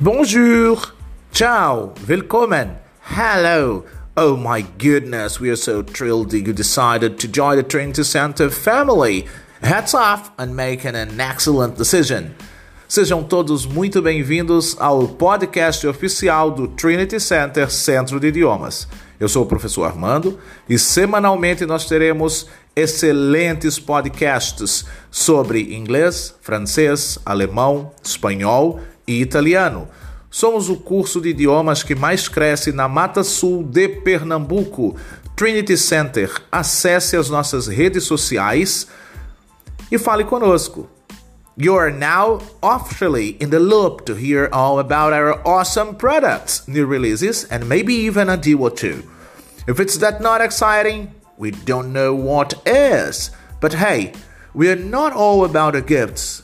Bonjour, ciao, willkommen, hello. Oh my goodness, we are so thrilled that you decided to join the Trinity Center family. Hats off on making an excellent decision. Sejam todos muito bem-vindos ao podcast oficial do Trinity Center Centro de Idiomas. Eu sou o professor Armando e semanalmente nós teremos excelentes podcasts sobre inglês, francês, alemão, espanhol e italiano. Somos o curso de idiomas que mais cresce na Mata Sul de Pernambuco. Trinity Center. Acesse as nossas redes sociais e fale conosco. You are now officially in the loop to hear all about our awesome products, new releases, and maybe even a deal or two. If it's that not exciting, we don't know what is. But hey, we are not all about the gifts.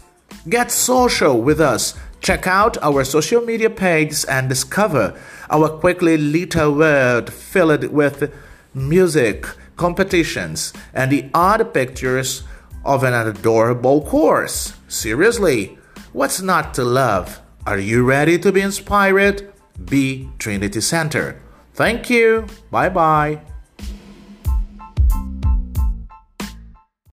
Get social with us. Check out our social media pages and discover our quickly little world filled with music, competitions, and the odd pictures of an adorable course. Seriously, what's not to love? Are you ready to be inspired? Be Trinity Center. Thank you. Bye bye.